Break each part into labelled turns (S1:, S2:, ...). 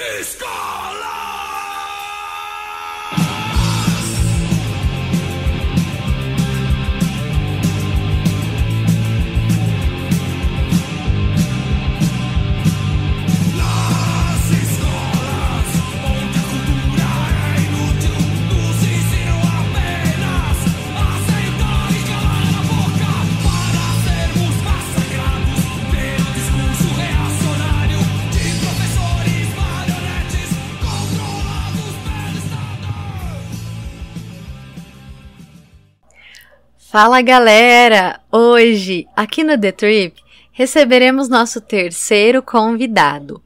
S1: Iska! Fala galera! Hoje, aqui no The Trip, receberemos nosso terceiro convidado.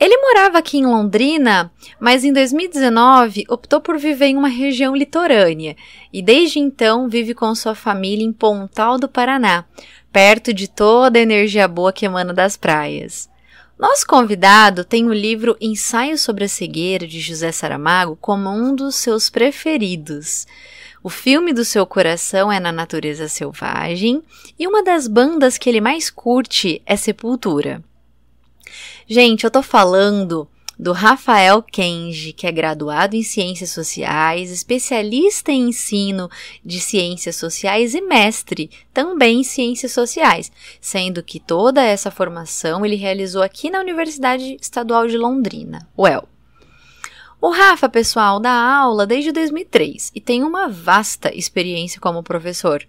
S1: Ele morava aqui em Londrina, mas em 2019 optou por viver em uma região litorânea e desde então vive com sua família em Pontal do Paraná, perto de toda a energia boa que emana das praias. Nosso convidado tem o livro Ensaio sobre a Cegueira de José Saramago como um dos seus preferidos. O filme do seu coração é Na Natureza Selvagem e uma das bandas que ele mais curte é Sepultura. Gente, eu tô falando do Rafael Kenji, que é graduado em Ciências Sociais, especialista em ensino de Ciências Sociais e mestre também em Ciências Sociais, sendo que toda essa formação ele realizou aqui na Universidade Estadual de Londrina, UEL. O Rafa, pessoal, dá aula desde 2003 e tem uma vasta experiência como professor,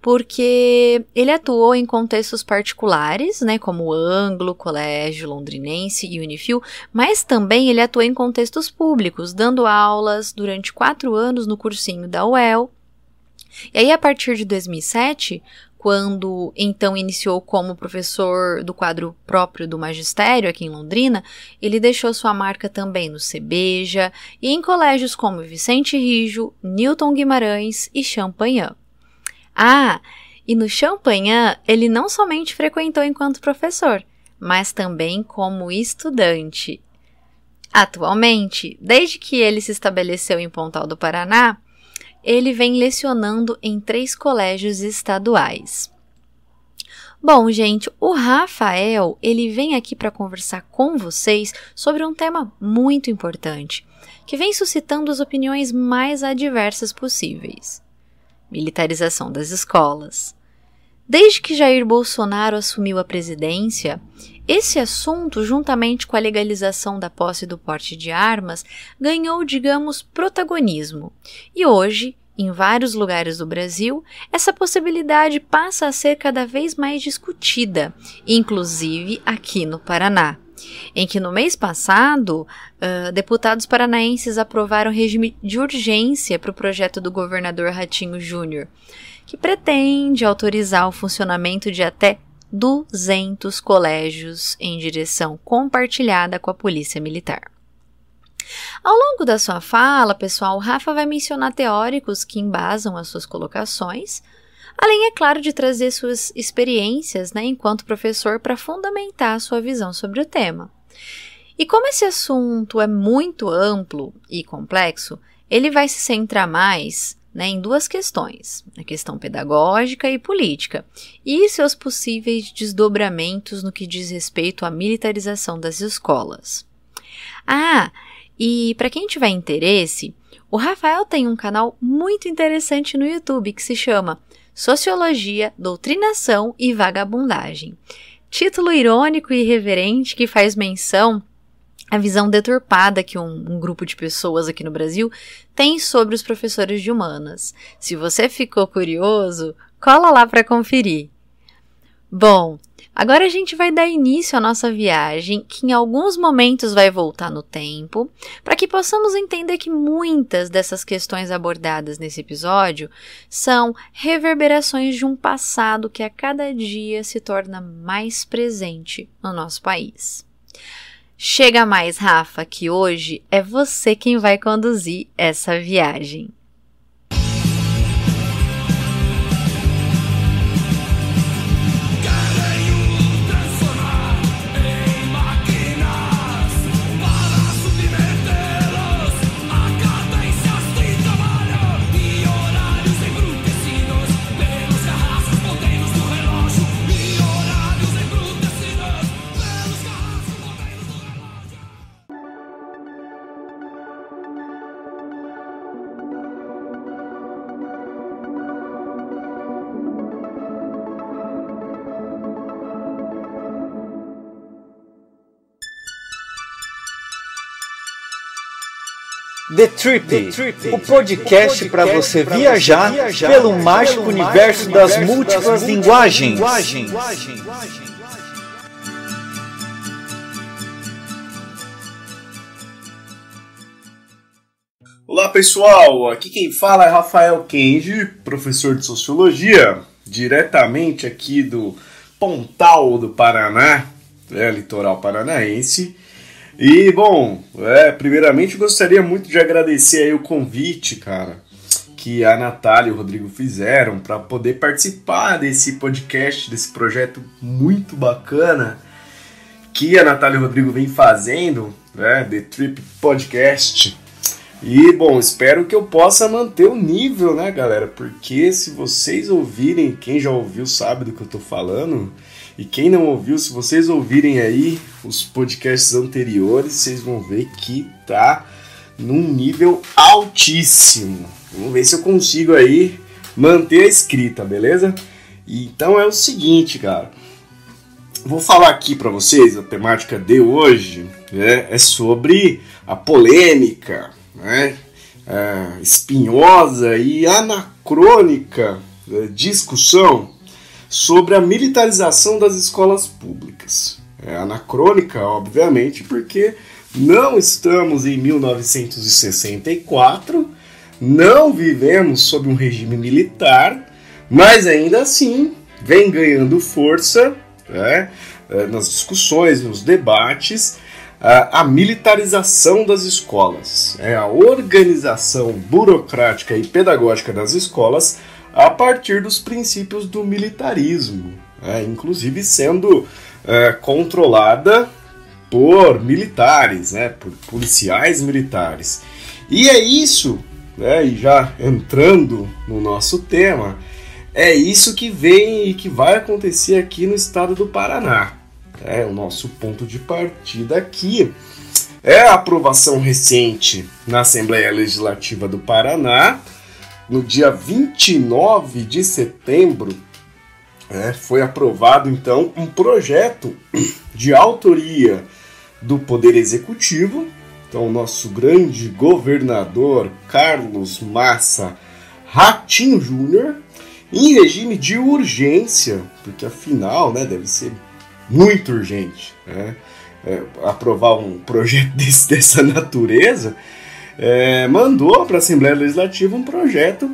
S1: porque ele atuou em contextos particulares, né, como Anglo, Colégio Londrinense e Unifil, mas também ele atuou em contextos públicos, dando aulas durante quatro anos no cursinho da UEL. E aí, a partir de 2007, quando então iniciou como professor do quadro próprio do magistério aqui em Londrina, ele deixou sua marca também no Cebeja e em colégios como Vicente Rijo, Newton Guimarães e Champagnat. Ah, e no Champagnat ele não somente frequentou enquanto professor, mas também como estudante. Atualmente, desde que ele se estabeleceu em Pontal do Paraná, ele vem lecionando em três colégios estaduais. Bom, gente, o Rafael, ele vem aqui para conversar com vocês sobre um tema muito importante, que vem suscitando as opiniões mais adversas possíveis. Militarização das escolas. Desde que Jair Bolsonaro assumiu a presidência, esse assunto, juntamente com a legalização da posse do porte de armas, ganhou, digamos, protagonismo. E hoje, em vários lugares do Brasil, essa possibilidade passa a ser cada vez mais discutida, inclusive aqui no Paraná em que no mês passado, uh, deputados paranaenses aprovaram regime de urgência para o projeto do governador Ratinho Júnior, que pretende autorizar o funcionamento de até 200 colégios em direção compartilhada com a Polícia Militar. Ao longo da sua fala, pessoal, Rafa vai mencionar teóricos que embasam as suas colocações, além, é claro, de trazer suas experiências né, enquanto professor para fundamentar a sua visão sobre o tema. E como esse assunto é muito amplo e complexo, ele vai se centrar mais né, em duas questões: a questão pedagógica e política, e seus possíveis desdobramentos no que diz respeito à militarização das escolas. Ah, e para quem tiver interesse, o Rafael tem um canal muito interessante no YouTube que se chama Sociologia, Doutrinação e Vagabundagem. Título irônico e irreverente que faz menção a visão deturpada que um, um, grupo de pessoas aqui no Brasil tem sobre os professores de humanas. Se você ficou curioso, cola lá para conferir. Bom, agora a gente vai dar início à nossa viagem, que em alguns momentos vai voltar no tempo, para que possamos entender que muitas dessas questões abordadas nesse episódio são reverberações de um passado que a cada dia se torna mais presente no nosso país. Chega mais, Rafa, que hoje é você quem vai conduzir essa viagem.
S2: The Trip, The Trip o podcast, para você viajar, viajar pelo mágico universo, universo das, das múltiplas linguagens. linguagens.
S3: Olá pessoal, aqui quem fala é Rafael Kenji, professor de Sociologia, diretamente aqui do Pontal do Paraná, é, litoral paranaense. E, bom, é, primeiramente gostaria muito de agradecer aí o convite, cara, que a Natália e o Rodrigo fizeram para poder participar desse podcast, desse projeto muito bacana que a Natália e o Rodrigo vem fazendo, né, The Trip Podcast. E, bom, espero que eu possa manter o nível, né, galera? Porque se vocês ouvirem, quem já ouviu sabe do que eu tô falando, e quem não ouviu, se vocês ouvirem aí os podcasts anteriores, vocês vão ver que tá num nível altíssimo. Vamos ver se eu consigo aí manter a escrita, beleza? Então é o seguinte, cara. Vou falar aqui para vocês a temática de hoje né, é sobre a polêmica, né, é, espinhosa e anacrônica né, discussão sobre a militarização das escolas públicas. É anacrônica, obviamente, porque não estamos em 1964, não vivemos sob um regime militar, mas ainda assim vem ganhando força né, é, nas discussões, nos debates, a militarização das escolas, é a organização burocrática e pedagógica das escolas a partir dos princípios do militarismo, né? inclusive sendo é, controlada por militares, né? por policiais militares. E é isso, né? e já entrando no nosso tema, é isso que vem e que vai acontecer aqui no estado do Paraná. É o nosso ponto de partida aqui. É a aprovação recente na Assembleia Legislativa do Paraná no dia 29 de setembro, é, foi aprovado então um projeto de autoria do Poder Executivo. Então, o nosso grande governador Carlos Massa Ratinho Júnior, em regime de urgência, porque afinal né, deve ser muito urgente né, é, aprovar um projeto desse, dessa natureza é, mandou para a Assembleia Legislativa um projeto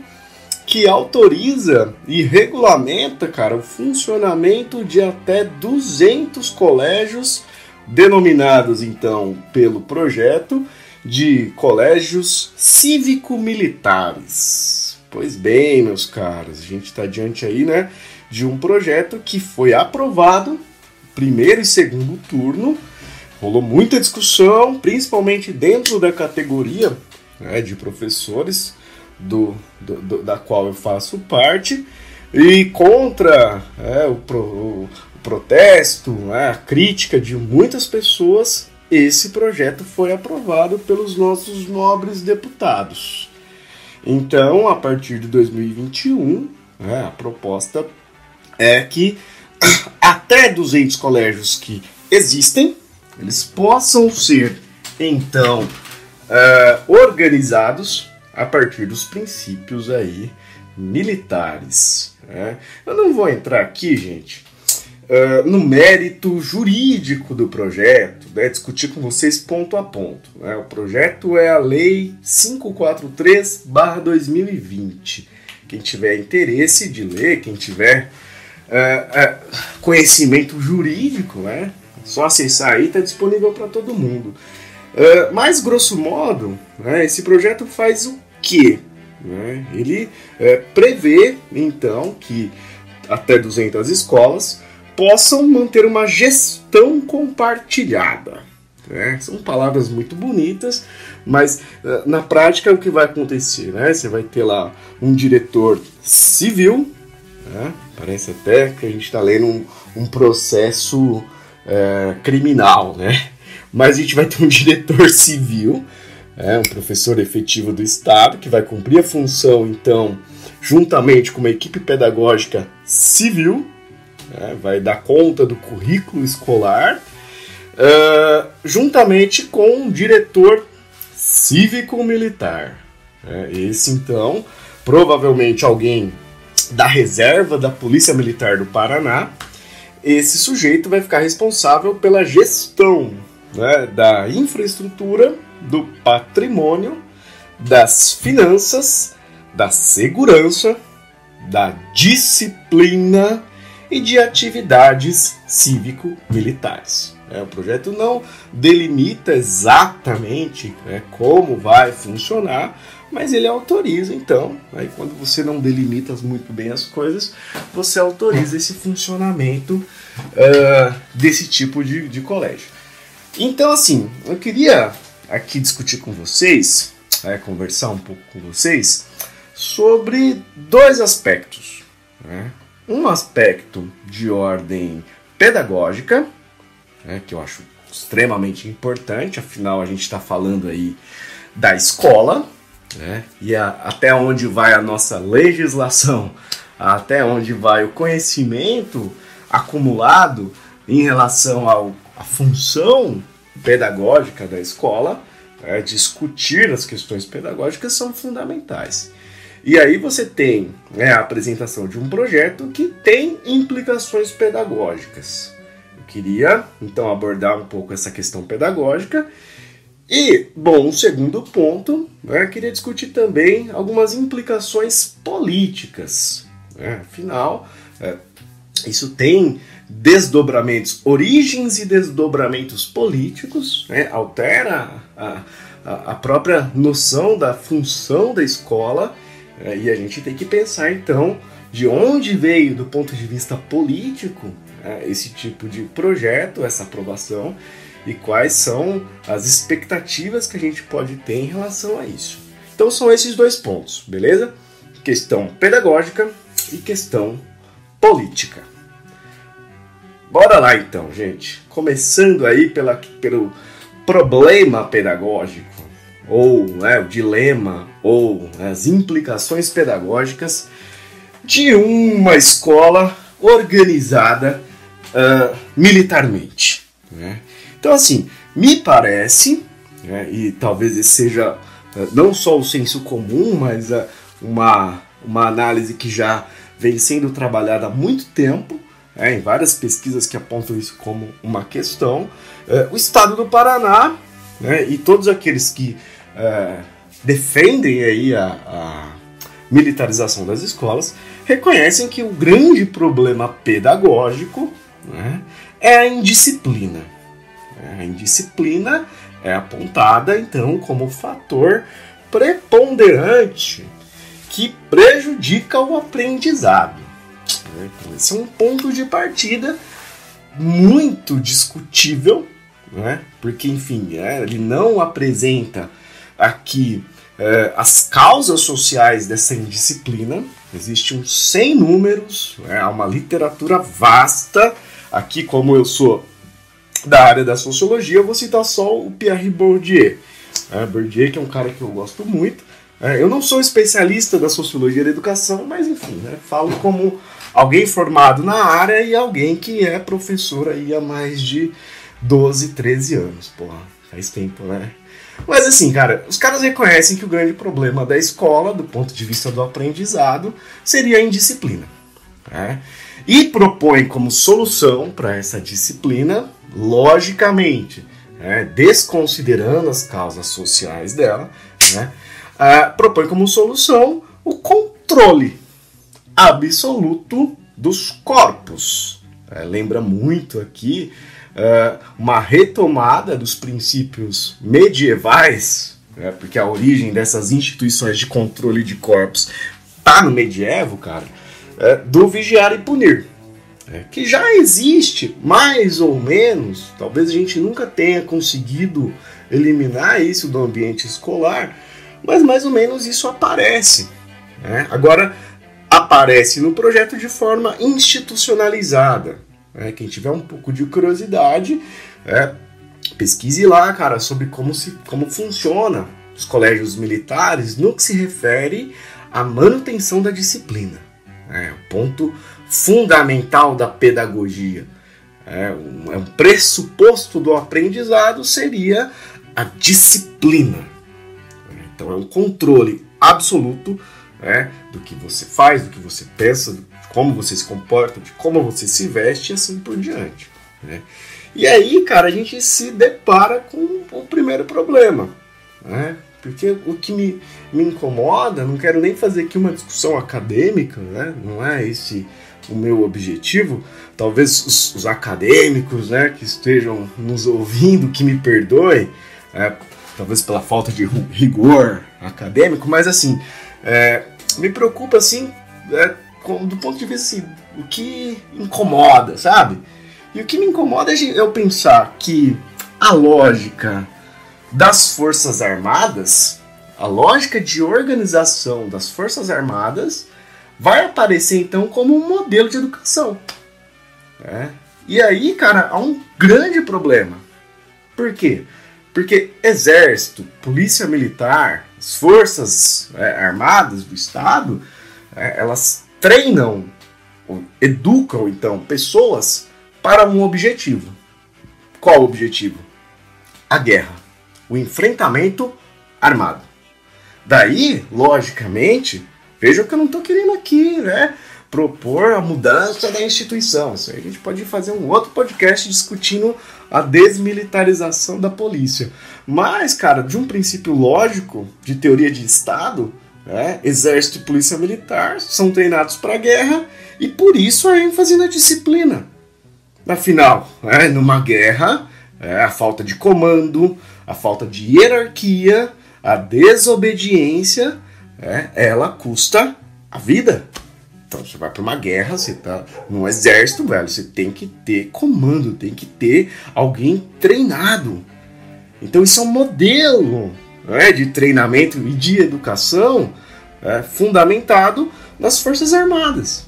S3: que autoriza e regulamenta, cara, o funcionamento de até 200 colégios denominados então pelo projeto de colégios cívico-militares. Pois bem, meus caros, a gente está diante aí, né, de um projeto que foi aprovado primeiro e segundo turno rolou muita discussão, principalmente dentro da categoria né, de professores do, do, do, da qual eu faço parte, e contra é, o, pro, o, protesto, né, a crítica de muitas pessoas, esse projeto foi aprovado pelos nossos nobres deputados. Então, a partir de 2021, né, a proposta é que até 200 colégios que existem eles possam ser então uh, organizados a partir dos princípios aí militares. Né? Eu não vou entrar aqui, gente, uh, no mérito jurídico do projeto, né? discutir com vocês ponto a ponto. Né? O projeto é a Lei 543/2020. Quem tiver interesse de ler, quem tiver uh, conhecimento jurídico, né? Só acessar aí, está disponível para todo mundo. Uh, mas, grosso modo, né, esse projeto faz o quê? Né? Ele uh, prevê, então, que até 200 escolas possam manter uma gestão compartilhada. Né? São palavras muito bonitas, mas uh, na prática o que vai acontecer? Né? Você vai ter lá um diretor civil, né? parece até que a gente está lendo um, um processo é, criminal, né? Mas a gente vai ter um diretor civil, é, um professor efetivo do Estado, que vai cumprir a função, então, juntamente com uma equipe pedagógica civil, né, vai dar conta do currículo escolar, uh, juntamente com um diretor cívico-militar. É, esse então, provavelmente alguém da reserva da Polícia Militar do Paraná, esse sujeito vai ficar responsável pela gestão né, da infraestrutura, do patrimônio, das finanças, da segurança, da disciplina e de atividades cívico-militares. É, o projeto não delimita exatamente né, como vai funcionar, mas ele autoriza então. Aí quando você não delimita muito bem as coisas, você autoriza esse funcionamento uh, desse tipo de, de colégio. Então, assim, eu queria aqui discutir com vocês, é, conversar um pouco com vocês sobre dois aspectos. Né? Um aspecto de ordem pedagógica, né, que eu acho extremamente importante, afinal a gente está falando aí da escola, né, e a, até onde vai a nossa legislação, até onde vai o conhecimento acumulado em relação à função pedagógica da escola, é, discutir as questões pedagógicas são fundamentais. E aí você tem né, a apresentação de um projeto que tem implicações pedagógicas. Eu queria então abordar um pouco essa questão pedagógica. E, bom, um segundo ponto, né, queria discutir também algumas implicações políticas. Né? Afinal, é, isso tem desdobramentos, origens e desdobramentos políticos, né? altera a, a, a própria noção da função da escola é, e a gente tem que pensar então de onde veio, do ponto de vista político, é, esse tipo de projeto, essa aprovação e quais são as expectativas que a gente pode ter em relação a isso. Então são esses dois pontos, beleza? Questão pedagógica e questão política. Bora lá então, gente. Começando aí pela, pelo problema pedagógico ou né, o dilema, ou as implicações pedagógicas de uma escola organizada uh, militarmente. Né? Então, assim, me parece, né, e talvez esse seja uh, não só o senso comum, mas uh, uma, uma análise que já vem sendo trabalhada há muito tempo, né, em várias pesquisas que apontam isso como uma questão, o Estado do Paraná né, e todos aqueles que é, defendem aí a, a militarização das escolas reconhecem que o grande problema pedagógico né, é a indisciplina. A indisciplina é apontada então como fator preponderante que prejudica o aprendizado. Então, esse é um ponto de partida muito discutível, né? porque, enfim, é, ele não apresenta aqui é, as causas sociais dessa indisciplina. Existem uns 100 números, é uma literatura vasta. Aqui, como eu sou da área da sociologia, eu vou citar só o Pierre Bourdieu. É, Bourdieu, que é um cara que eu gosto muito. É, eu não sou especialista da sociologia da educação, mas enfim, né, falo como alguém formado na área e alguém que é professor aí há mais de 12, 13 anos. Porra, faz tempo, né? Mas assim, cara, os caras reconhecem que o grande problema da escola, do ponto de vista do aprendizado, seria a indisciplina. Né? E propõem como solução para essa disciplina, logicamente, né, desconsiderando as causas sociais dela, né, uh, propõe como solução o controle absoluto dos corpos. É, lembra muito aqui uh, uma retomada dos princípios medievais, né, porque a origem dessas instituições de controle de corpos tá no medievo, cara, é, do vigiar e punir. É, que já existe, mais ou menos, talvez a gente nunca tenha conseguido eliminar isso do ambiente escolar, mas mais ou menos isso aparece. Né? Agora, aparece no projeto de forma institucionalizada. É, quem tiver um pouco de curiosidade, é, pesquise lá, cara, sobre como, se, como funciona os colégios militares no que se refere à manutenção da disciplina. É, o ponto fundamental da pedagogia. É, um, é um pressuposto do aprendizado seria a disciplina. Então é um controle absoluto né, do que você faz, do que você pensa, de como você se comporta, de como você se veste e assim por diante. Né? E aí, cara, a gente se depara com o primeiro problema. Né? Porque o que me, me incomoda, não quero nem fazer aqui uma discussão acadêmica, né? não é esse o meu objetivo. Talvez os, os acadêmicos né, que estejam nos ouvindo, que me perdoem, é, talvez pela falta de rigor acadêmico, mas assim, é, me preocupa assim, é, com, do ponto de vista assim, o que incomoda, sabe? E o que me incomoda é eu pensar que a lógica das Forças Armadas, a lógica de organização das Forças Armadas, vai aparecer então como um modelo de educação. É. E aí, cara, há um grande problema. Por quê? Porque exército, polícia militar, as forças é, armadas do Estado, é, elas treinam, educam então pessoas para um objetivo. Qual o objetivo? A guerra, o enfrentamento armado. Daí, logicamente, vejam que eu não estou querendo aqui, né? propor a mudança da instituição. Isso aí a gente pode fazer um outro podcast discutindo a desmilitarização da polícia. Mas, cara, de um princípio lógico de teoria de Estado, né, exército e polícia militar são treinados para a guerra e por isso a ênfase na disciplina. Afinal, né, numa guerra, é, a falta de comando, a falta de hierarquia, a desobediência, é, ela custa a vida. Então você vai para uma guerra, você tá num exército, velho, você tem que ter comando, tem que ter alguém treinado. Então isso é um modelo né, de treinamento e de educação é, fundamentado nas Forças Armadas.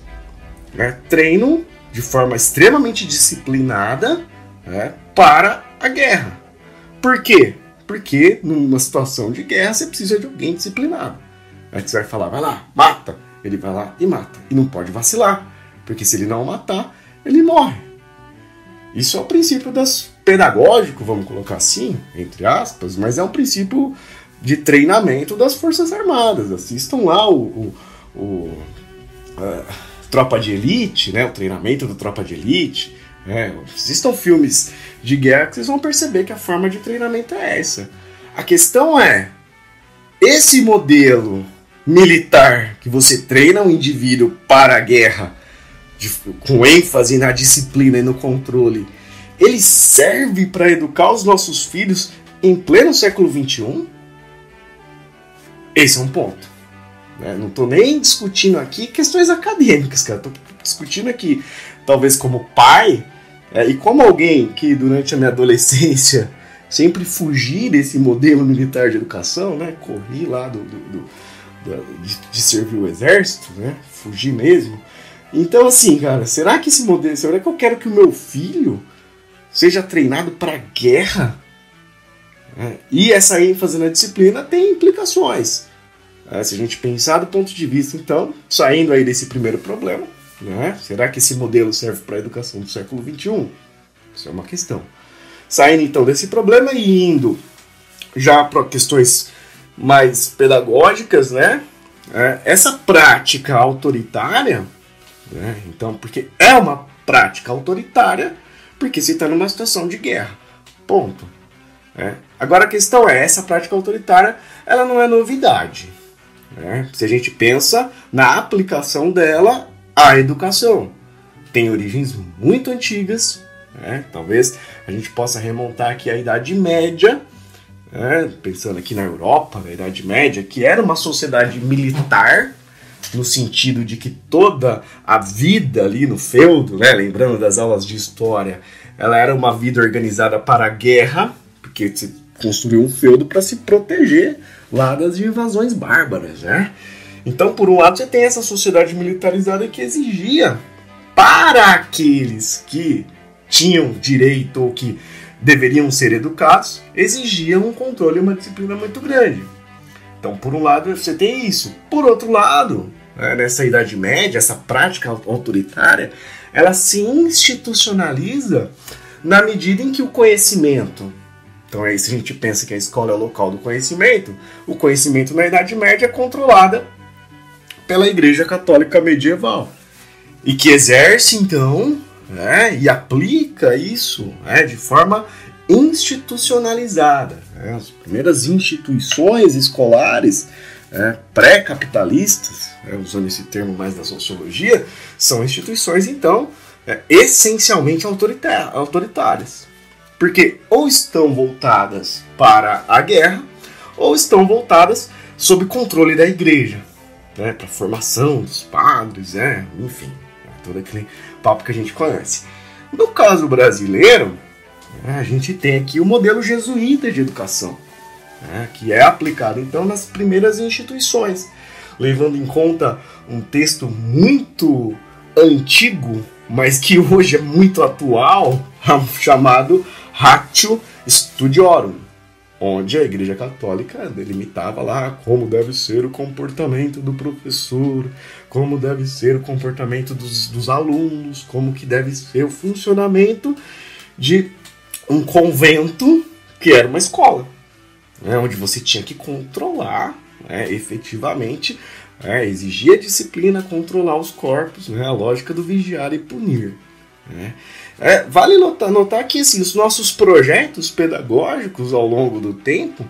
S3: É, treino de forma extremamente disciplinada é, para a guerra. Por quê? Porque numa situação de guerra você precisa de alguém disciplinado. Aí você vai falar, vai lá, mata ele vai lá e mata. E não pode vacilar, porque se ele não matar, ele morre. Isso é o princípio das pedagógico, vamos colocar assim, entre aspas, mas é um princípio de treinamento das Forças Armadas. Assistam lá o, o, o Tropa de Elite, né, o treinamento do Tropa de Elite. Né, assistam filmes de guerra que vocês vão perceber que a forma de treinamento é essa. A questão é, esse modelo militar que você treina um indivíduo para a guerra, de, com ênfase na disciplina e no controle, ele serve para educar os nossos filhos em pleno século XXI? Esse é um ponto. Né? Não estou nem discutindo aqui questões acadêmicas, cara. Estou discutindo aqui, talvez como pai é, e como alguém que durante a minha adolescência sempre fugi desse modelo militar de educação, né? Corri lá do, do, do de, de servir o exército, né? Fugir mesmo. Então, assim, cara, será que esse modelo. Será que eu quero que o meu filho seja treinado para guerra? É, e essa ênfase na disciplina tem implicações. É, se a gente pensar do ponto de vista, então, saindo aí desse primeiro problema, né? será que esse modelo serve para a educação do século XXI? Isso é uma questão. Saindo então desse problema e indo já para questões mais pedagógicas, né? É, essa prática autoritária, né? então, porque é uma prática autoritária, porque se está numa situação de guerra, ponto. É. Agora a questão é, essa prática autoritária, ela não é novidade. Né? Se a gente pensa na aplicação dela à educação, tem origens muito antigas, né? talvez a gente possa remontar aqui à Idade Média, né, pensando aqui na Europa, na Idade Média, que era uma sociedade militar, no sentido de que toda a vida ali no feudo, né, lembrando das aulas de história, ela era uma vida organizada para a guerra, porque se construiu um feudo para se proteger lá das invasões bárbaras, né? Então, por um lado, você tem essa sociedade militarizada que exigia para aqueles que tinham direito ou que deveriam ser educados, exigiam um controle e uma disciplina muito grande. Então, por um lado, você tem isso. Por outro lado, né, nessa Idade Média, essa prática autoritária, ela se institucionaliza na medida em que o conhecimento Então aí se a gente pensa que a escola é o local do conhecimento, o conhecimento na Idade Média é controlada pela Igreja Católica Medieval. E que exerce então né, e aplica isso né, de forma institucionalizada. Né? As primeiras instituições escolares né, pré-capitalistas, né, usando esse termo mais da sociologia, são instituições então é, essencialmente autoritárias. Porque ou estão voltadas para a guerra, ou estão voltadas sob controle da igreja, né, para formação dos padres, é, enfim, é todo aquele papo que a gente conhece. No caso brasileiro, né, a gente tem aqui o modelo jesuíta de educação, né, que é aplicado então nas primeiras instituições, levando em conta um texto muito antigo, mas que hoje é muito atual, chamado Ratio Studiorum, onde a Igreja Católica delimitava lá como deve ser o comportamento do professor, como deve ser o comportamento dos, dos alunos, como que deve ser o funcionamento de um convento que era uma escola, né, onde você tinha que controlar né, efetivamente, né, exigia disciplina, controlar os corpos, né, a lógica do vigiar e punir. Né. É, vale notar, notar que assim, os nossos projetos pedagógicos ao longo do tempo,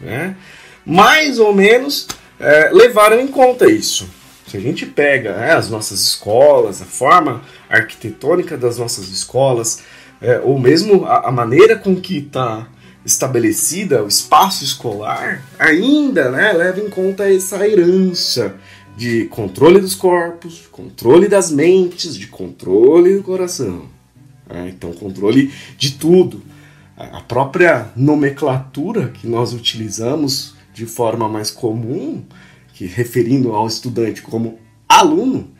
S3: né, mais ou menos é, levaram em conta isso. Se a gente pega né, as nossas escolas, a forma arquitetônica das nossas escolas, é, ou mesmo a, a, maneira com que está estabelecida o espaço escolar, ainda né, leva em conta essa herança de controle dos corpos, controle das mentes, de controle do coração. É, então, controle de tudo. A própria nomenclatura que nós utilizamos de forma mais comum, que referindo ao estudante como aluno,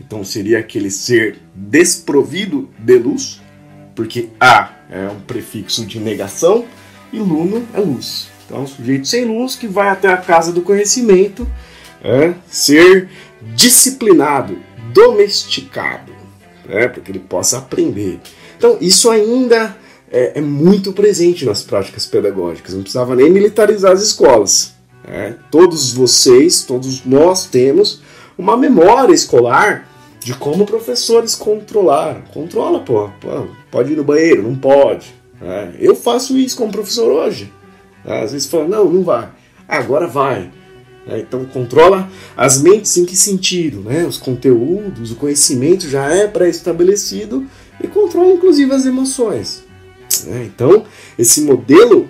S3: então seria aquele ser desprovido de luz, porque A é um prefixo de negação e luno é luz. Então, um sujeito sem luz que vai até a casa do conhecimento é ser disciplinado, domesticado né, para que ele possa aprender. Então, isso ainda é, é, muito presente nas práticas pedagógicas, não precisava nem militarizar as escolas. Né? Todos vocês, todos nós temos uma memória escolar de como professores controlaram. Controla, pô, pô pode ir no banheiro, não pode. Né? Eu faço isso como professor hoje. Às vezes fala, não, não vai. Agora vai. Né? Então controla as mentes em que sentido? Né? Os conteúdos, o conhecimento já é pré-estabelecido e controla inclusive as emoções. Né? Então esse modelo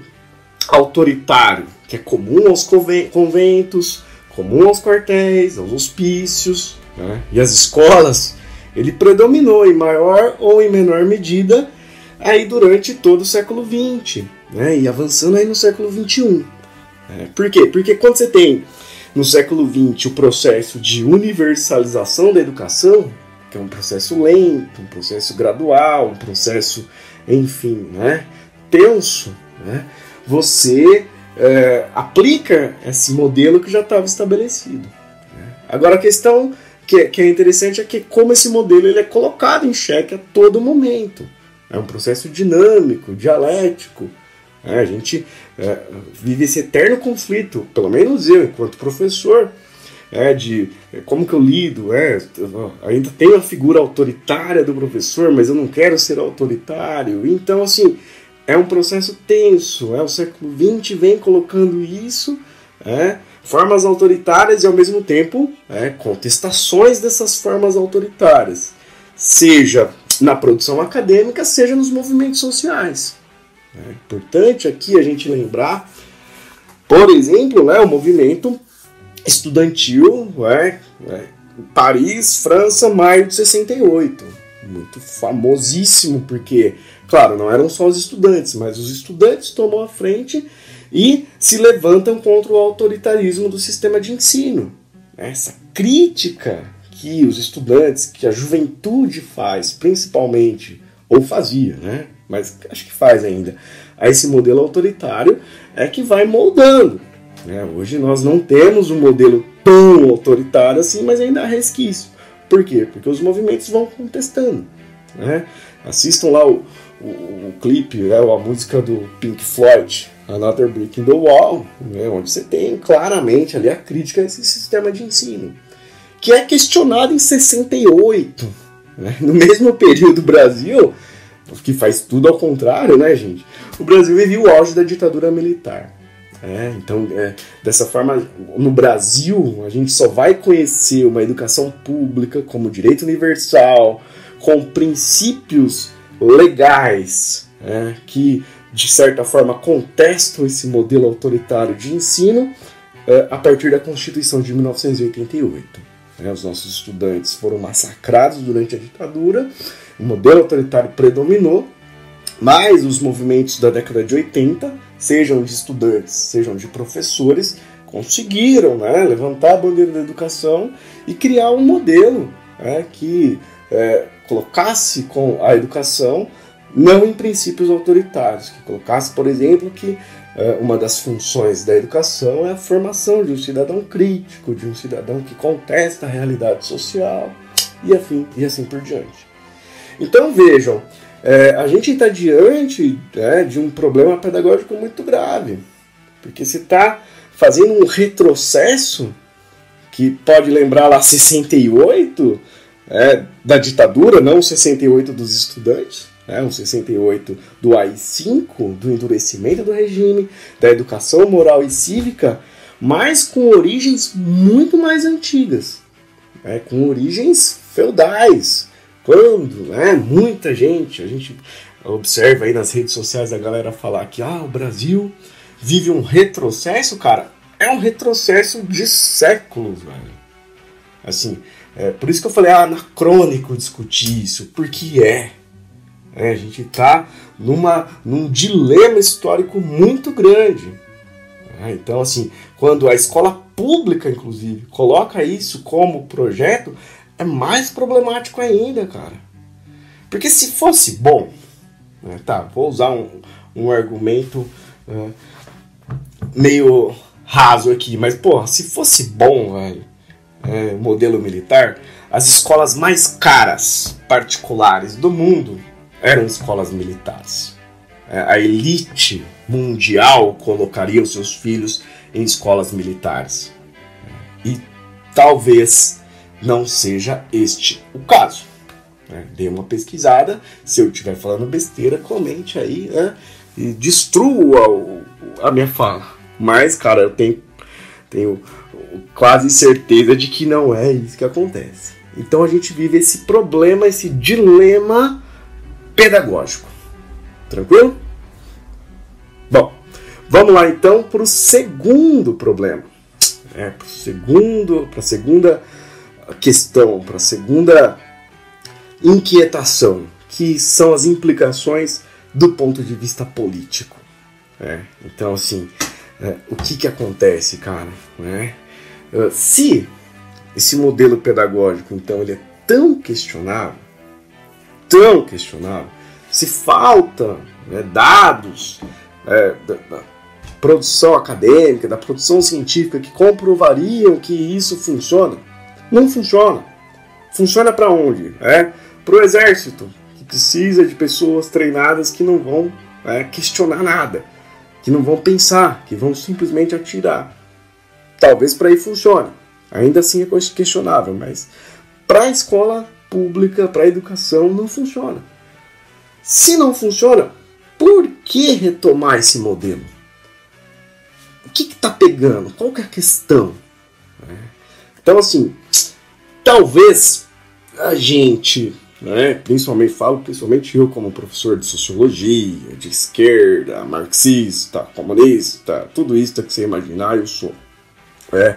S3: autoritário que é comum aos conventos, comum aos quartéis, aos hospícios né? e às escolas, ele predominou em maior ou em menor medida aí durante todo o século XX né? e avançando aí no século XXI. É, por quê? Porque quando você tem no século XX o processo de universalização da educação, que é um processo lento, um processo gradual, um processo, enfim, né, tenso, né, você é, aplica esse modelo que já estava estabelecido. Né. Agora a questão que é, que é interessante é que como esse modelo ele é colocado em xeque a todo momento. É um processo dinâmico, dialético, é, a gente é, vive esse eterno conflito, pelo menos eu, enquanto professor, é, de é, como que eu lido, é, ainda tem a figura autoritária do professor, mas eu não quero ser autoritário. Então, assim, é um processo tenso. É, o século XX vem colocando isso, é, formas autoritárias e, ao mesmo tempo, é, contestações dessas formas autoritárias, seja na produção acadêmica, seja nos movimentos sociais. É importante aqui a gente lembrar, por exemplo, né, o movimento estudantil, né, né, Paris, França, maio de 68. Muito famosíssimo, porque, claro, não eram só os estudantes, mas os estudantes tomam a frente e se levantam contra o autoritarismo do sistema de ensino. Essa crítica que os estudantes, que a juventude faz, principalmente, ou fazia, né? Mas acho que faz ainda, a esse modelo autoritário é que vai moldando. Né? Hoje nós não temos um modelo tão autoritário assim, mas ainda há resquício. Por quê? Porque os movimentos vão contestando. Né? Assistam lá o, o, o clipe, né, a música do Pink Floyd, Another Brick in the Wall, né, onde você tem claramente ali a crítica a esse sistema de ensino, que é questionado em 68. Né? No mesmo período do Brasil, que faz tudo ao contrário, né, gente? O Brasil vivia o auge da ditadura militar. É, então, é, dessa forma, no Brasil, a gente só vai conhecer uma educação pública como direito universal, com princípios legais é, que, de certa forma, contestam esse modelo autoritário de ensino é, a partir da Constituição de 1988. É, os nossos estudantes foram massacrados durante a ditadura, o modelo autoritário predominou, mas os movimentos da década de 80, sejam de estudantes, sejam de professores, conseguiram né, levantar a bandeira da educação e criar um modelo né, que é, colocasse com a educação não em princípios autoritários, que colocasse, por exemplo, que é, uma das funções da educação é a formação de um cidadão crítico, de um cidadão que contesta a realidade social e assim, e assim por diante. Então vejam, é, a gente está diante é, de um problema pedagógico muito grave, porque se está fazendo um retrocesso que pode lembrar lá 68, é, da ditadura, não o 68 dos estudantes, né, o 68 do AI-5, do endurecimento do regime, da educação moral e cívica, mas com origens muito mais antigas, né, com origens feudais. Quando né, muita gente, a gente observa aí nas redes sociais a galera falar que ah, o Brasil vive um retrocesso, cara, é um retrocesso de séculos, velho. Assim, é, por isso que eu falei, ah, anacrônico discutir isso, porque é. é a gente está numa, num dilema histórico muito grande. É, então, assim, quando a escola pública, inclusive, coloca isso como projeto, é mais problemático ainda, cara. Porque se fosse bom, né, tá, vou usar um, um argumento uh, meio raso aqui, mas, porra, se fosse bom, velho, é, modelo militar, as escolas mais caras particulares do mundo eram escolas militares. É, a elite mundial colocaria os seus filhos em escolas militares. E talvez não seja este o caso. É, dê uma pesquisada, se eu estiver falando besteira, comente aí né, e destrua a minha fala. Mas, cara, eu tenho, tenho quase certeza de que não é isso que acontece. Então a gente vive esse problema, esse dilema pedagógico. Tranquilo? Bom, vamos lá então para o segundo problema. É, para segundo, para a segunda questão, para a segunda inquietação, que são as implicações do ponto de vista político. É, então, assim, é, o que, que acontece, cara? Né? Ah, se esse modelo pedagógico, então, ele é tão questionável, tão questionável, se falta né, dados é, da, da, produção acadêmica, da produção científica que comprovariam que isso funciona, não funciona. Funciona para onde? É, para o exército, que precisa de pessoas treinadas que não vão é, questionar nada, que não vão pensar, que vão simplesmente atirar. Talvez para aí funcione. Ainda assim é questionável, mas para a escola pública, para a educação, não funciona. Se não funciona, por que retomar esse modelo? O que está pegando? Qual é a questão? É. Então, assim, talvez a gente, né, principalmente falo, principalmente eu como professor de sociologia, de esquerda, marxista, comunista, tudo isso que você imaginar, eu sou. É,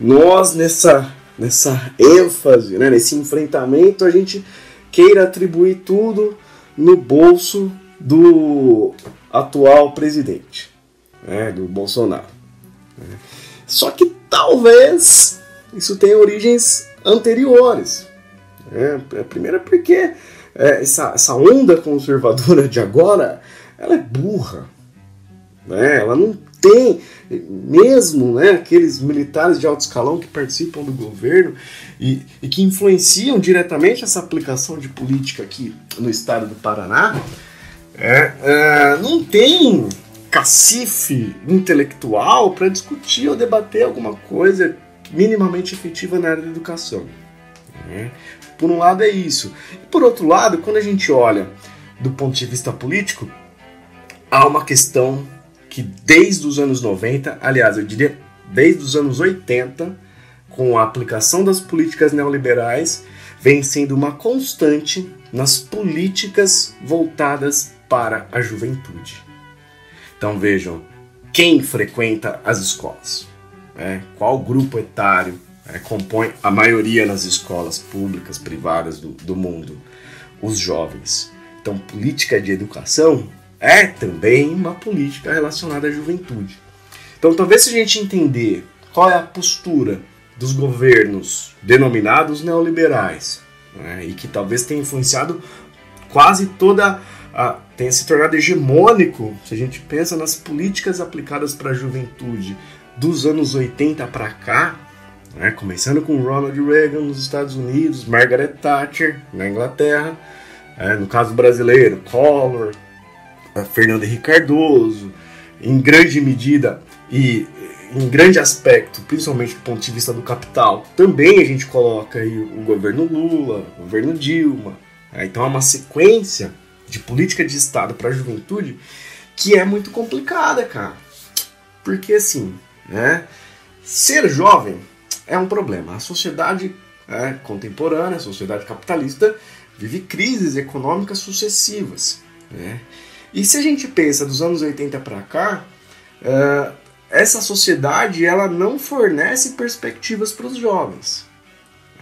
S3: nós, nessa, nessa ênfase, né, nesse enfrentamento, a gente queira atribuir tudo no bolso do atual presidente, né, do Bolsonaro. Só que talvez isso tenha origens anteriores. Né? Primeiro porque é, essa, essa onda conservadora de agora ela é burra. Né? Ela não tem mesmo né, aqueles militares de alto escalão que participam do governo e, e que influenciam diretamente essa aplicação de política aqui no estado do Paraná, é, é, não tem cacife intelectual para discutir ou debater alguma coisa minimamente efetiva na área da educação. Né? Por um lado é isso. E por outro lado, quando a gente olha do ponto de vista político, há uma questão que desde os anos 90, aliás, eu diria desde os anos 80, com a aplicação das políticas neoliberais, vem sendo uma constante nas políticas voltadas para a juventude. Então vejam, quem frequenta as escolas? É, qual grupo etário é, compõe a maioria nas escolas públicas, privadas do, do mundo? Os jovens. Então, política de educação é também uma política relacionada à juventude. Então, talvez se a gente entender qual é a postura dos governos denominados neoliberais, né, e que talvez tenha influenciado quase toda a, tenha se tornado hegemônico, se a gente pensa nas políticas aplicadas para a juventude dos anos 80 para cá, né, começando com Ronald Reagan nos Estados Unidos, Margaret Thatcher na Inglaterra, é, no caso brasileiro, Collor, Fernando Henrique Cardoso, em grande medida e em grande aspecto, principalmente do ponto de vista do capital, também a gente coloca aí o governo Lula, o governo Dilma. Né? Então é uma sequência de política de Estado para a juventude que é muito complicada, cara. Porque assim, né, ser jovem é um problema. A sociedade é, contemporânea, a sociedade capitalista, vive crises econômicas sucessivas. Né? E se a gente pensa dos anos 80 para cá, uh, essa sociedade ela não fornece perspectivas para os jovens.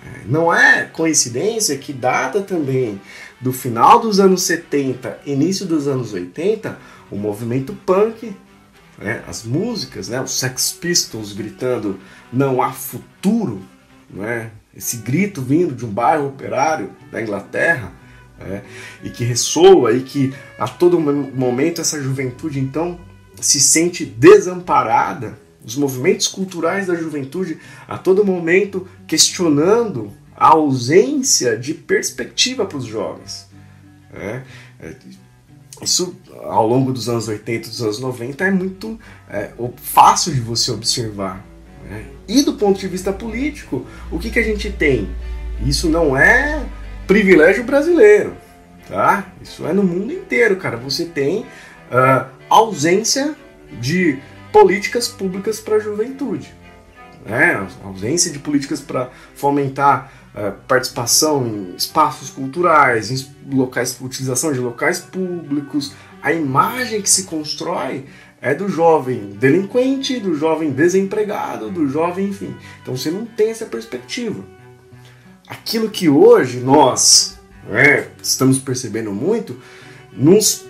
S3: É, não é coincidência que data também do final dos anos 70, início dos anos 80, o movimento punk, né, as músicas, né, os Sex Pistols gritando não há futuro, né, esse grito vindo de um bairro operário da Inglaterra, né? e que ressoa e que a todo momento essa juventude então se sente desamparada. Os movimentos culturais da juventude a todo momento questionando a ausência de perspectiva para os jovens. Né? Isso ao longo dos anos 80 e dos anos 90 é muito é, fácil de você observar. Né? E do ponto de vista político, o que, que a gente tem? Isso não é privilégio brasileiro, tá? Isso é no mundo inteiro, cara. Você tem uh, ausência de políticas públicas para a juventude, né? Ausência de políticas para fomentar uh, participação em espaços culturais, em locais, utilização de locais públicos. A imagem que se constrói é do jovem delinquente, do jovem desempregado, do jovem, enfim. Então você não tem essa perspectiva aquilo que hoje nós né, estamos percebendo muito nos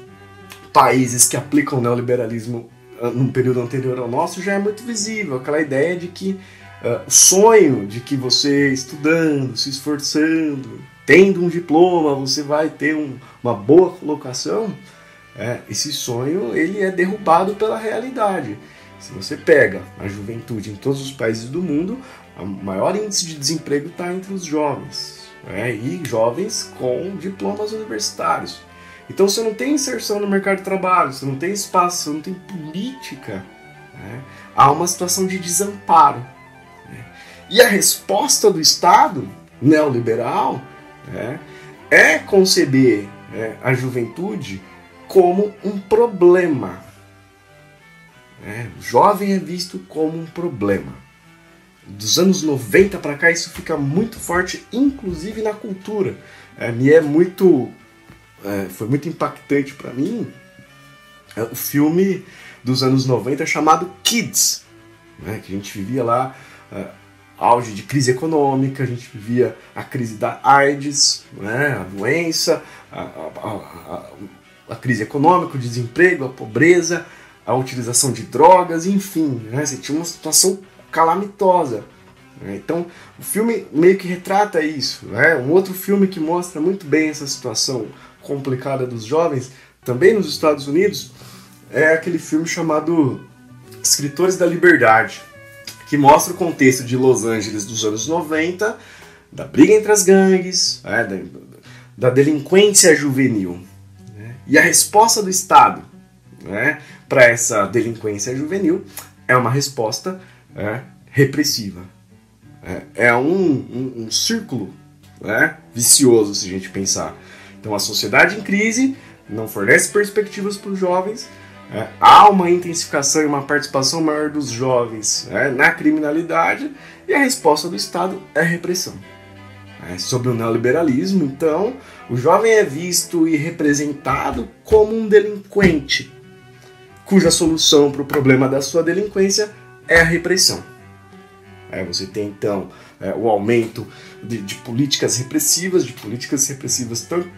S3: países que aplicam o neoliberalismo ah, num período anterior ao nosso já é muito visível aquela ideia de que o sonho de que você estudando, se esforçando, tendo um diploma, você vai ter um, uma boa colocação, é, esse sonho ele é derrubado pela realidade. Se você pega a juventude em todos os países do mundo, o maior índice de desemprego está entre os jovens, né? e jovens com diplomas universitários. Então você não tem inserção no mercado de trabalho, você não tem espaço, você não tem política. Né? Há uma situação de desamparo. E a resposta do Estado neoliberal né, é conceber né, a juventude como um problema. Né? O jovem é visto como um problema dos anos 90 para cá isso fica muito forte, inclusive na cultura. É, me é muito, é, foi muito impactante para mim é, o filme dos anos 90 chamado Kids, né, que a gente vivia lá é, auge de crise econômica, a gente vivia a crise da AIDS, né, a doença, a, a, a, a crise econômica, o desemprego, a pobreza, a utilização de drogas, enfim, né, você tinha uma situação calamitosa. Né? Então, o filme meio que retrata isso. Né? Um outro filme que mostra muito bem essa situação complicada dos jovens, também nos Estados Unidos, é aquele filme chamado Escritores da Liberdade, que mostra o contexto de Los Angeles dos anos 90, da briga entre as gangues, é, da, da, delinquência juvenil. Né? E a resposta do Estado né, para essa delinquência juvenil é uma resposta é, repressiva. É, é um, um, um, círculo né, vicioso, se a gente pensar. Então, a sociedade em crise não fornece perspectivas para os jovens, é, há uma intensificação e uma participação maior dos jovens é, na criminalidade, e a resposta do Estado é repressão. É, sobre o neoliberalismo, então, o jovem é visto e representado como um delinquente, cuja solução para o problema da sua delinquência é a repressão. É, você tem então é, o aumento de, de, políticas repressivas, de políticas repressivas tanto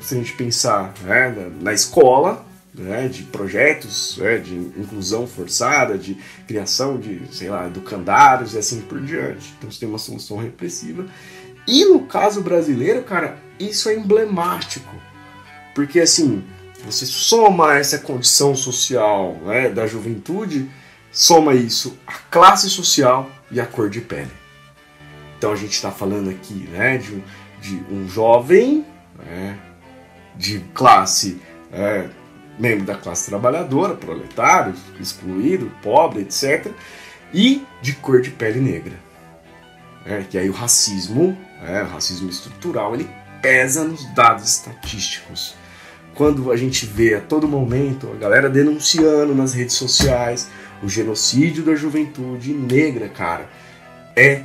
S3: se a gente pensar né, na, na, escola, né, de projetos né, de inclusão forçada, de criação de, sei lá, educandários e assim por diante. Então você tem uma solução repressiva. E no caso brasileiro, cara, isso é emblemático. Porque assim, você soma essa condição social né, da juventude, soma isso a classe social e a cor de pele. Então a gente está falando aqui né, de, um, de um jovem né, de classe, é, membro da classe trabalhadora, proletário, excluído, pobre, etc., e de cor de pele negra. É, que aí o racismo, é, o racismo estrutural, ele pesa nos dados estatísticos. Quando a gente vê a todo momento a galera denunciando nas redes sociais o genocídio da juventude negra, cara, é.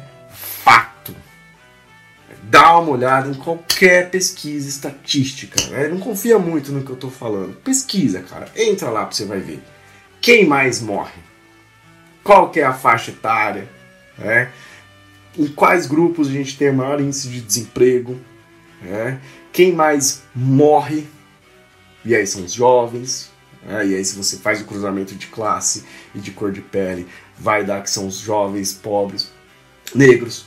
S3: Dá uma olhada em qualquer pesquisa estatística. Né? Não confia muito no que eu tô falando. Pesquisa, cara. Entra lá pra você vai ver. Quem mais morre? Qual que é a faixa etária? Né? Em quais grupos a gente tem maior índice de desemprego? Né? Quem mais morre? E aí são os jovens, é, e aí, se você faz o cruzamento de classe e de cor de pele, vai dar que são os jovens, pobres, negros.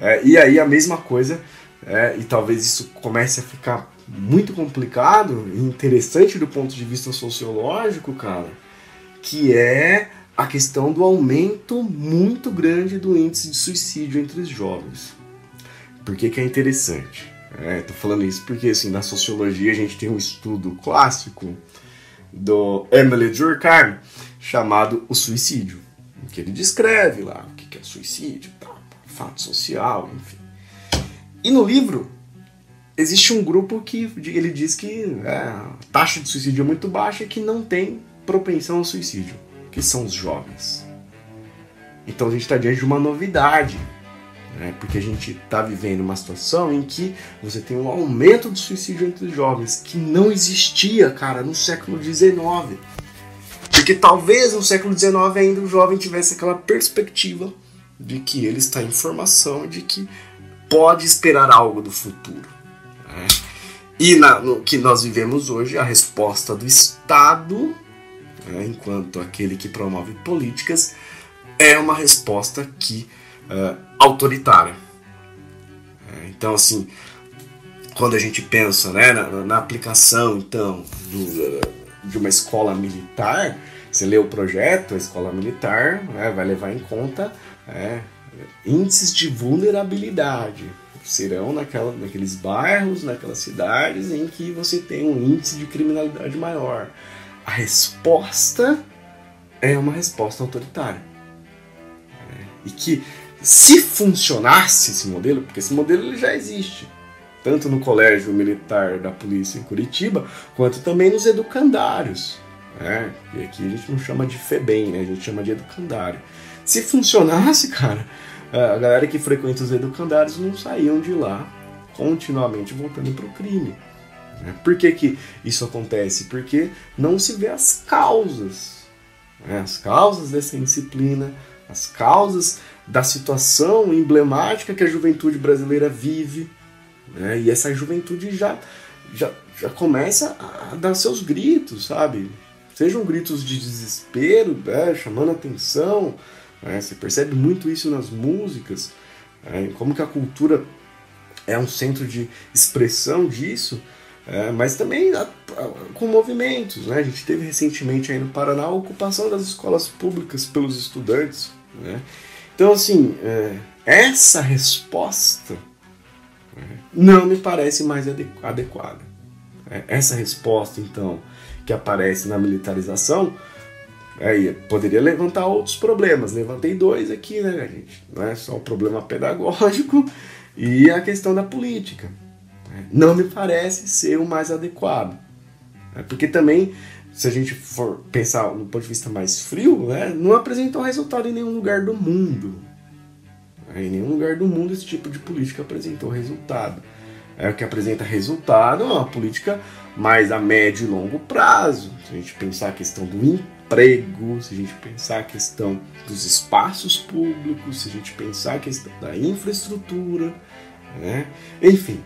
S3: É, e aí, a mesma coisa, é, e talvez isso comece a ficar muito complicado e interessante do ponto de vista sociológico, cara, que é a questão do aumento muito grande do índice de suicídio entre os jovens. Por que, que é interessante? Estou falando isso porque assim, na sociologia a gente tem um estudo clássico do Emily Durkheim chamado O Suicídio, que ele descreve lá o que é suicídio, fato social, enfim. E no livro existe um grupo que ele diz que é, a taxa de suicídio é muito baixa e que não tem propensão ao suicídio, que são os jovens. Então a gente está diante de uma novidade né? porque a gente está vivendo uma situação em que você tem um aumento do suicídio entre os jovens que não existia, cara, no século XIX. Porque talvez no século XIX ainda o jovem tivesse aquela perspectiva de que ele está em formação, de que pode esperar algo do futuro. Né? E na, no que nós vivemos hoje, a resposta do Estado, né, enquanto aquele que promove políticas, é uma resposta que uh, autoritária. É, então, assim, quando a gente pensa né, na, na aplicação então do, de uma escola militar, você lê o projeto, a escola militar né, vai levar em conta é, índices de vulnerabilidade. Serão naquela, naqueles bairros, naquelas cidades em que você tem um índice de criminalidade maior. A resposta é uma resposta autoritária. É, e que se funcionasse esse modelo, porque esse modelo ele já existe, tanto no Colégio Militar da Polícia em Curitiba, quanto também nos educandários. Né? E aqui a gente não chama de FEBEM, né? a gente chama de educandário. Se funcionasse, cara, a galera que frequenta os educandários não saíam de lá continuamente voltando para o crime. Né? Por que, que isso acontece? Porque não se vê as causas. Né? As causas dessa indisciplina, as causas da situação emblemática que a juventude brasileira vive. Né? E essa juventude já, já, já começa a dar seus gritos, sabe? Sejam gritos de desespero, né? chamando atenção. Né? Você percebe muito isso nas músicas, né? como que a cultura é um centro de expressão disso. é, mas também a, a, com movimentos. Né? A gente teve recentemente aí no Paraná a ocupação das escolas públicas pelos estudantes. Né? Então, assim, é, essa resposta né, não me parece mais adequada. É, essa resposta, então, que aparece na militarização, aí poderia levantar outros problemas. Levantei dois aqui, né, gente? Não é só o problema pedagógico e a questão da política. Não me parece ser o mais adequado. Né? Porque também, se a gente for pensar no ponto de vista mais frio, né, não apresentou resultado em nenhum lugar do mundo. Em nenhum lugar do mundo esse tipo de política apresentou resultado. É o que apresenta resultado é uma política mais a médio e longo prazo. Se a gente pensar a questão do emprego, se a gente pensar a questão dos espaços públicos, se a gente pensar a questão da infraestrutura, né? enfim,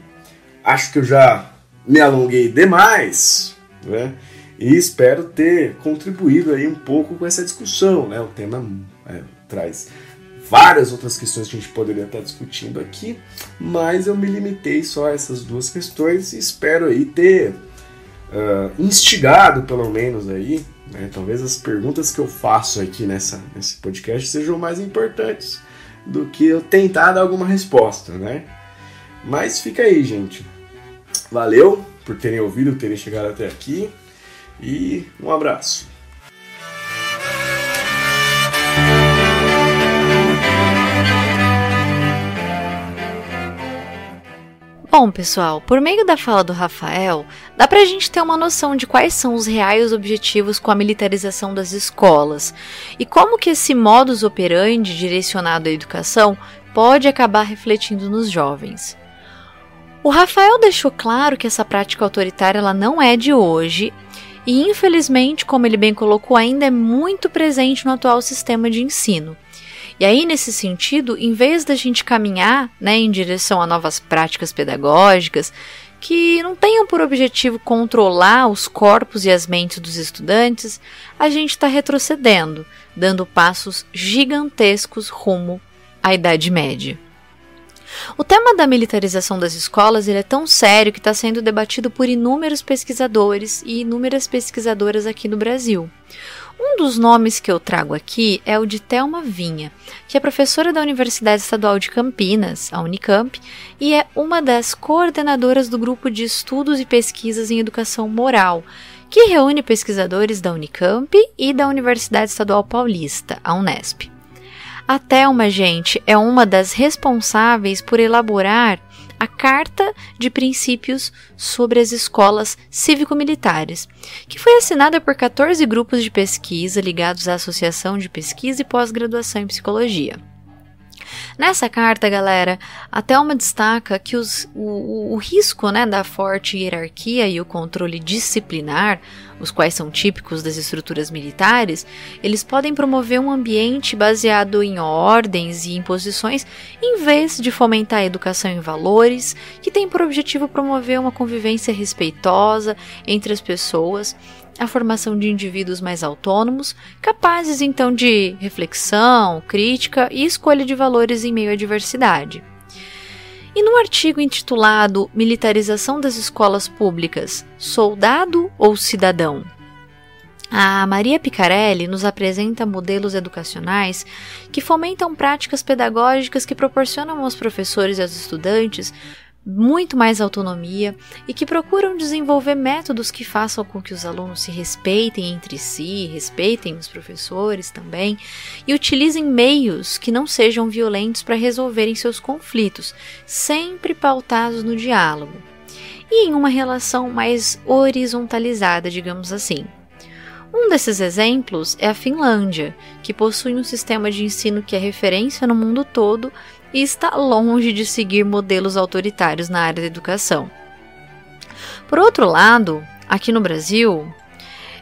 S3: acho que eu já me alonguei demais, né? E espero ter contribuído aí um pouco com essa discussão, né? O tema é, traz várias outras questões que a gente poderia estar discutindo aqui, mas eu me limitei só a essas duas questões e espero aí ter uh, instigado, pelo menos aí, né? Talvez as perguntas que eu faço aqui nessa, nesse podcast sejam mais importantes do que eu tentar dar alguma resposta, né? Mas fica aí, gente. Valeu por terem ouvido, terem chegado até aqui e um abraço.
S1: Bom, pessoal, por meio da fala do Rafael, dá pra gente ter uma noção de quais são os reais objetivos com a militarização das escolas e como que esse modus operandi direcionado à educação pode acabar refletindo nos jovens. O Rafael deixou claro que essa prática autoritária ela não é de hoje e, infelizmente, como ele bem colocou, ainda é muito presente no atual sistema de ensino. E aí, nesse sentido, em vez da gente caminhar né, em direção a novas práticas pedagógicas que não tenham por objetivo controlar os corpos e as mentes dos estudantes, a gente está retrocedendo, dando passos gigantescos rumo à Idade Média. O tema da militarização das escolas ele é tão sério que está sendo debatido por inúmeros pesquisadores e inúmeras pesquisadoras aqui no Brasil. Um dos nomes que eu trago aqui é o de Thelma Vinha, que é professora da Universidade Estadual de Campinas, a Unicamp, e é uma das coordenadoras do grupo de estudos e pesquisas em educação moral, que reúne pesquisadores da Unicamp e da Universidade Estadual Paulista, a Unesp. A Thelma, gente, é uma das responsáveis por elaborar a Carta de Princípios sobre as Escolas Cívico-Militares, que foi assinada por 14 grupos de pesquisa ligados à Associação de Pesquisa e Pós-Graduação em Psicologia. Nessa carta, galera, a Thelma destaca que os, o, o, risco né, da forte hierarquia e o controle disciplinar, os quais são típicos das estruturas militares, eles podem promover um ambiente baseado em ordens e imposições, em vez de fomentar a educação em valores, que tem por objetivo promover uma convivência respeitosa entre as pessoas a formação de indivíduos mais autônomos, capazes então de reflexão, crítica e escolha de valores em meio à diversidade. E no artigo intitulado Militarização das Escolas Públicas: Soldado ou Cidadão? A Maria Picarelli nos apresenta modelos educacionais que fomentam práticas pedagógicas que proporcionam aos professores e aos estudantes muito mais autonomia e que procuram desenvolver métodos que façam com que os alunos se respeitem entre si, respeitem os professores também e utilizem meios que não sejam violentos para resolverem seus conflitos, sempre pautados no diálogo e em uma relação mais horizontalizada, digamos assim. Um desses exemplos é a Finlândia, que possui um sistema de ensino que é referência no mundo todo e está longe de seguir modelos autoritários na área da educação. Por outro lado, aqui no Brasil,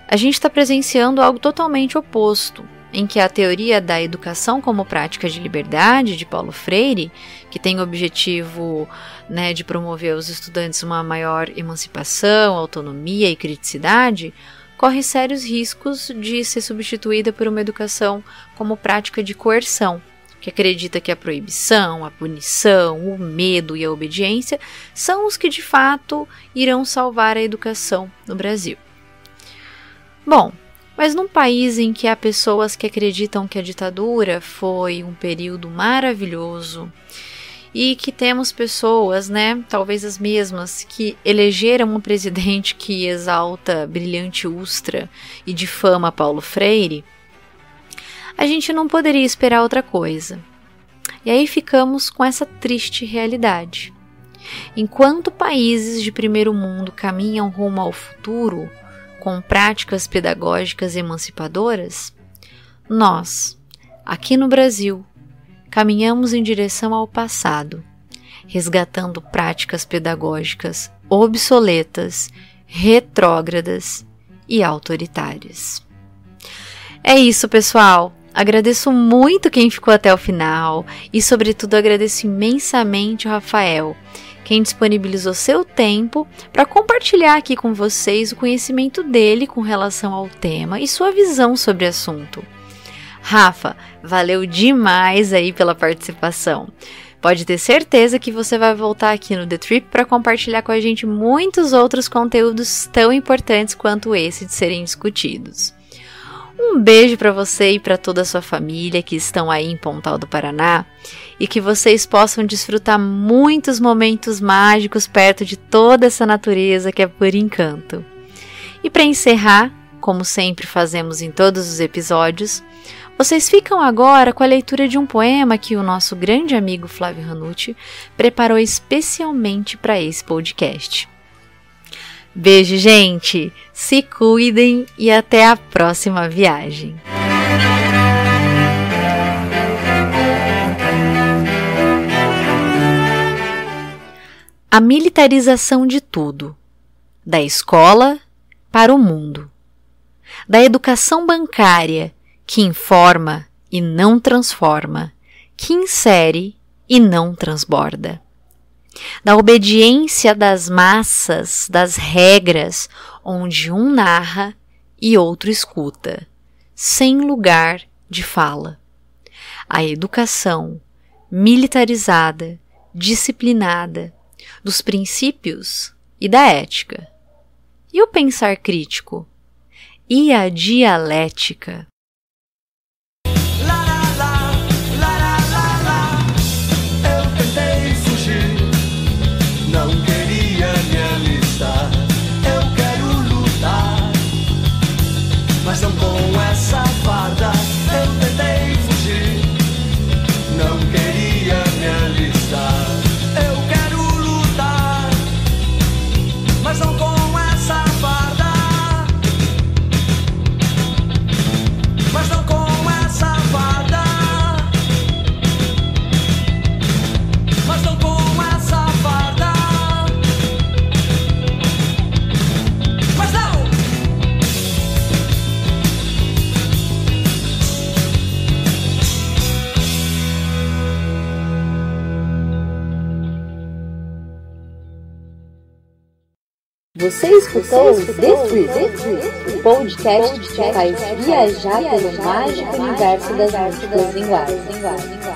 S1: a gente está presenciando algo totalmente oposto, em que a teoria da educação como prática de liberdade de Paulo Freire, que tem o objetivo né, de promover aos estudantes uma maior emancipação, autonomia e criticidade, corre sérios riscos de ser substituída por uma educação como prática de coerção, que acredita que a proibição, a punição, o medo e a obediência são os que de fato irão salvar a educação no Brasil. Bom, mas num país em que há pessoas que acreditam que a ditadura foi um período maravilhoso e que temos pessoas, né, talvez as mesmas, que elegeram um presidente que exalta brilhante Ustra e difama Paulo Freire, a gente não poderia esperar outra coisa. E aí ficamos com essa triste realidade. Enquanto países de primeiro mundo caminham rumo ao futuro, com práticas pedagógicas emancipadoras, nós, aqui no Brasil, caminhamos em direção ao passado, resgatando práticas pedagógicas obsoletas, retrógradas e autoritárias. É isso, pessoal. Agradeço muito quem ficou até o final e, sobretudo, agradeço imensamente o Rafael quem disponibilizou seu tempo para compartilhar aqui com vocês o conhecimento dele com relação ao tema e sua visão sobre o assunto. Rafa, valeu demais aí pela participação. Pode ter certeza que você vai voltar aqui no The Trip para compartilhar com a gente muitos outros conteúdos tão importantes quanto esse de serem discutidos. Um beijo para você e para toda a sua família que estão aí em Pontal do Paraná e que vocês possam desfrutar muitos momentos mágicos perto de toda essa natureza que é por encanto. E para encerrar, como sempre fazemos em todos os episódios, vocês ficam agora com a leitura de um poema que o nosso grande amigo Flávio Ranucci preparou especialmente para esse podcast. Beijo, gente! Se cuidem e até a próxima viagem! A militarização de tudo, da escola para o mundo, da educação bancária que informa e não transforma, que insere e não transborda da obediência das massas, das regras, onde um narra e outro escuta, sem lugar de fala. A educação militarizada, disciplinada, dos princípios e da ética. E o pensar crítico? E a dialética?
S4: The Trip, o podcast que te faz viajar pelo mágico universo das múltiplas linguagens.